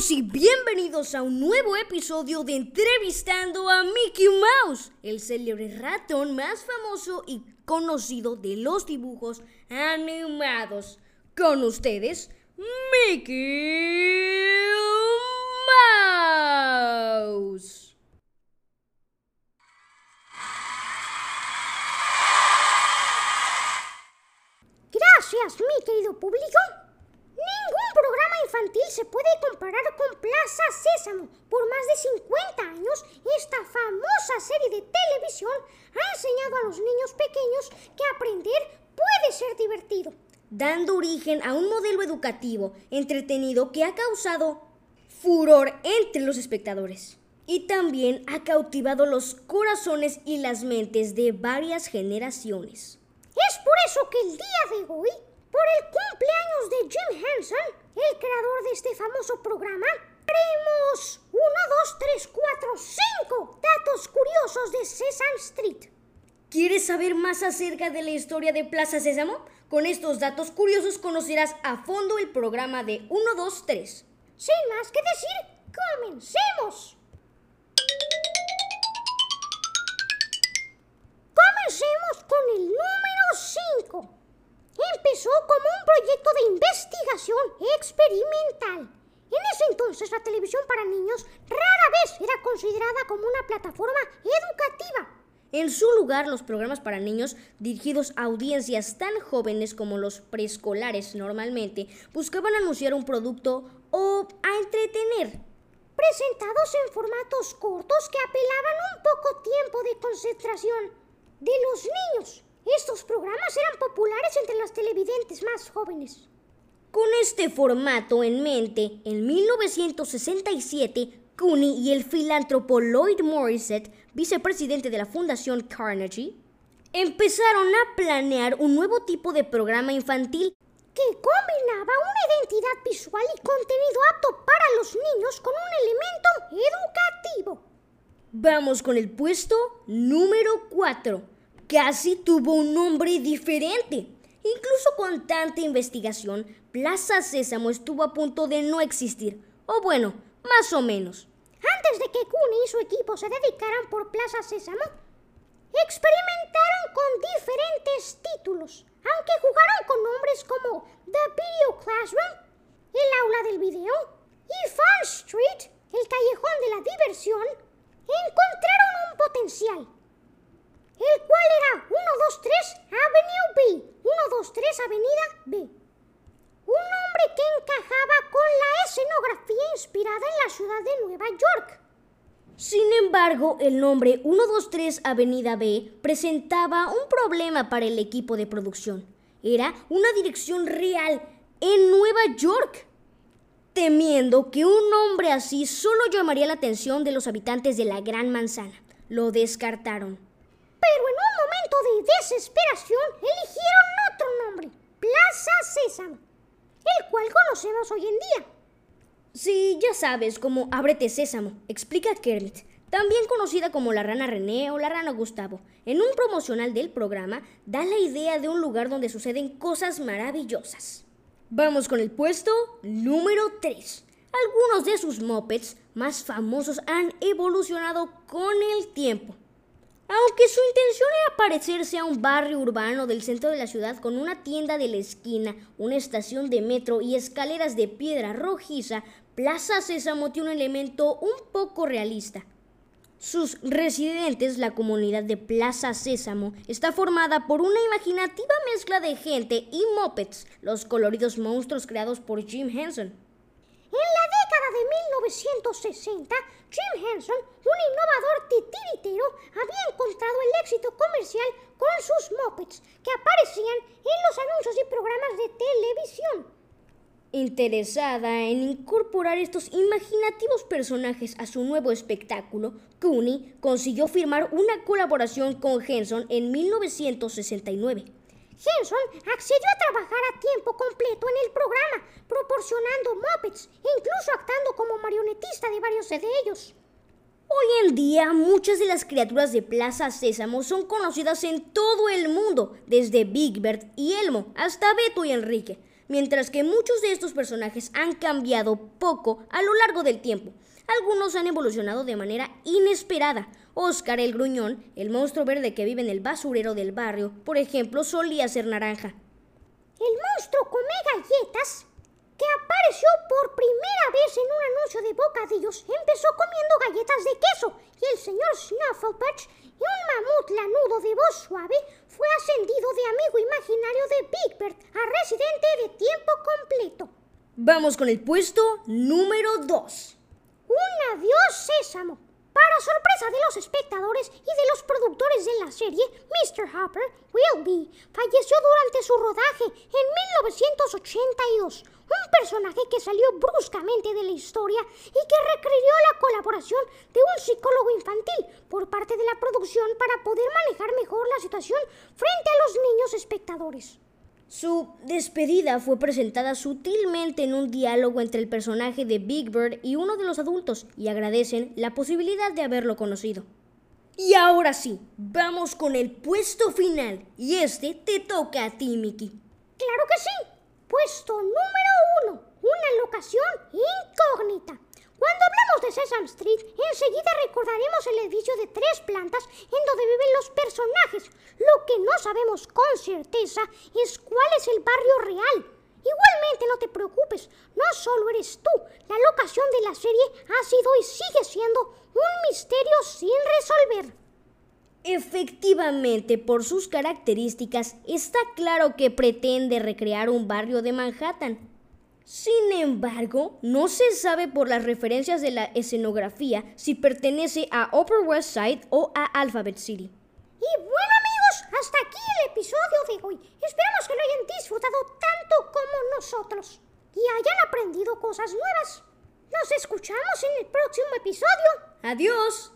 y bienvenidos a un nuevo episodio de Entrevistando a Mickey Mouse, el célebre ratón más famoso y conocido de los dibujos animados. Con ustedes, Mickey Mouse. Gracias, mi querido público. Infantil se puede comparar con Plaza Sésamo. Por más de 50 años, esta famosa serie de televisión ha enseñado a los niños pequeños que aprender puede ser divertido. Dando origen a un modelo educativo entretenido que ha causado furor entre los espectadores. Y también ha cautivado los corazones y las mentes de varias generaciones. Es por eso que el día de hoy, por el cumpleaños de Jim Henson, el creador de este famoso programa, haremos 1, 2, 3, 4, 5 datos curiosos de Sesame Street. ¿Quieres saber más acerca de la historia de Plaza Sésamo? Con estos datos curiosos conocerás a fondo el programa de 1, 2, 3. Sin más que decir, comencemos. Comencemos con el número 5. Empezó como un proyecto de investigación experimental. En ese entonces la televisión para niños rara vez era considerada como una plataforma educativa. En su lugar, los programas para niños dirigidos a audiencias tan jóvenes como los preescolares normalmente buscaban anunciar un producto o a entretener. Presentados en formatos cortos que apelaban un poco tiempo de concentración de los niños. Estos programas eran populares entre los televidentes más jóvenes. Con este formato en mente, en 1967, Cooney y el filántropo Lloyd Morissette, vicepresidente de la Fundación Carnegie, empezaron a planear un nuevo tipo de programa infantil que combinaba una identidad visual y contenido apto para los niños con un elemento educativo. Vamos con el puesto número 4. Casi tuvo un nombre diferente. Incluso con tanta investigación, Plaza Sésamo estuvo a punto de no existir, o bueno, más o menos. Antes de que Cooney y su equipo se dedicaran por Plaza Sésamo, experimentaron con diferentes títulos, aunque jugaron con nombres como The Video Classroom, el aula del video, y Fun Street, el callejón de la diversión, encontraron un potencial, el cual era 1, 2, 3, embargo, el nombre 123 Avenida B presentaba un problema para el equipo de producción. Era una dirección real en Nueva York. Temiendo que un nombre así solo llamaría la atención de los habitantes de la Gran Manzana, lo descartaron. Pero en un momento de desesperación eligieron otro nombre, Plaza Sésamo, el cual conocemos hoy en día. Sí, ya sabes, como Ábrete Sésamo, explica Kermit, también conocida como la rana René o la rana Gustavo. En un promocional del programa da la idea de un lugar donde suceden cosas maravillosas. Vamos con el puesto número 3. Algunos de sus mopeds más famosos han evolucionado con el tiempo. Aunque su intención era parecerse a un barrio urbano del centro de la ciudad con una tienda de la esquina, una estación de metro y escaleras de piedra rojiza, Plaza Sésamo tiene un elemento un poco realista. Sus residentes, la comunidad de Plaza Sésamo, está formada por una imaginativa mezcla de gente y mopeds, los coloridos monstruos creados por Jim Henson. En la década de 1960, Jim Henson, un innovador titiritero, había encontrado el éxito comercial con sus mopeds, que aparecían en los anuncios y programas de televisión. Interesada en incorporar estos imaginativos personajes a su nuevo espectáculo, Cooney consiguió firmar una colaboración con Henson en 1969. Henson accedió a trabajar a tiempo completo en el programa, proporcionando mopeds e incluso actuando como marionetista de varios de ellos. Hoy en día, muchas de las criaturas de Plaza Sésamo son conocidas en todo el mundo, desde Big Bird y Elmo hasta Beto y Enrique. Mientras que muchos de estos personajes han cambiado poco a lo largo del tiempo. Algunos han evolucionado de manera inesperada. Oscar el gruñón, el monstruo verde que vive en el basurero del barrio, por ejemplo, solía ser naranja. El monstruo come galletas que apareció por primera vez en un anuncio de bocadillos, empezó comiendo galletas de queso y el señor Snufflepatch y un mamut lanudo de voz suave fue ascendido de amigo imaginario de Big Bird a de tiempo completo. Vamos con el puesto número 2. Un adiós sésamo. Para sorpresa de los espectadores y de los productores de la serie, Mr. Hopper, Wilby, falleció durante su rodaje en 1982, un personaje que salió bruscamente de la historia y que requirió la colaboración de un psicólogo infantil por parte de la producción para poder manejar mejor la situación frente a los niños espectadores. Su despedida fue presentada sutilmente en un diálogo entre el personaje de Big Bird y uno de los adultos y agradecen la posibilidad de haberlo conocido. Y ahora sí, vamos con el puesto final y este te toca a ti, Mickey. Claro que sí. Puesto número uno, una locación incógnita. Cuando hablamos de Sesame Street, enseguida recordaremos el edificio de tres plantas en donde viven los personajes. Que no sabemos con certeza es cuál es el barrio real. Igualmente no te preocupes, no solo eres tú, la locación de la serie ha sido y sigue siendo un misterio sin resolver. Efectivamente, por sus características, está claro que pretende recrear un barrio de Manhattan, sin embargo, no se sabe por las referencias de la escenografía si pertenece a Upper West Side o a Alphabet City. Y bueno amigos, hasta aquí el episodio de hoy. Esperamos que lo hayan disfrutado tanto como nosotros y hayan aprendido cosas nuevas. Nos escuchamos en el próximo episodio. Adiós.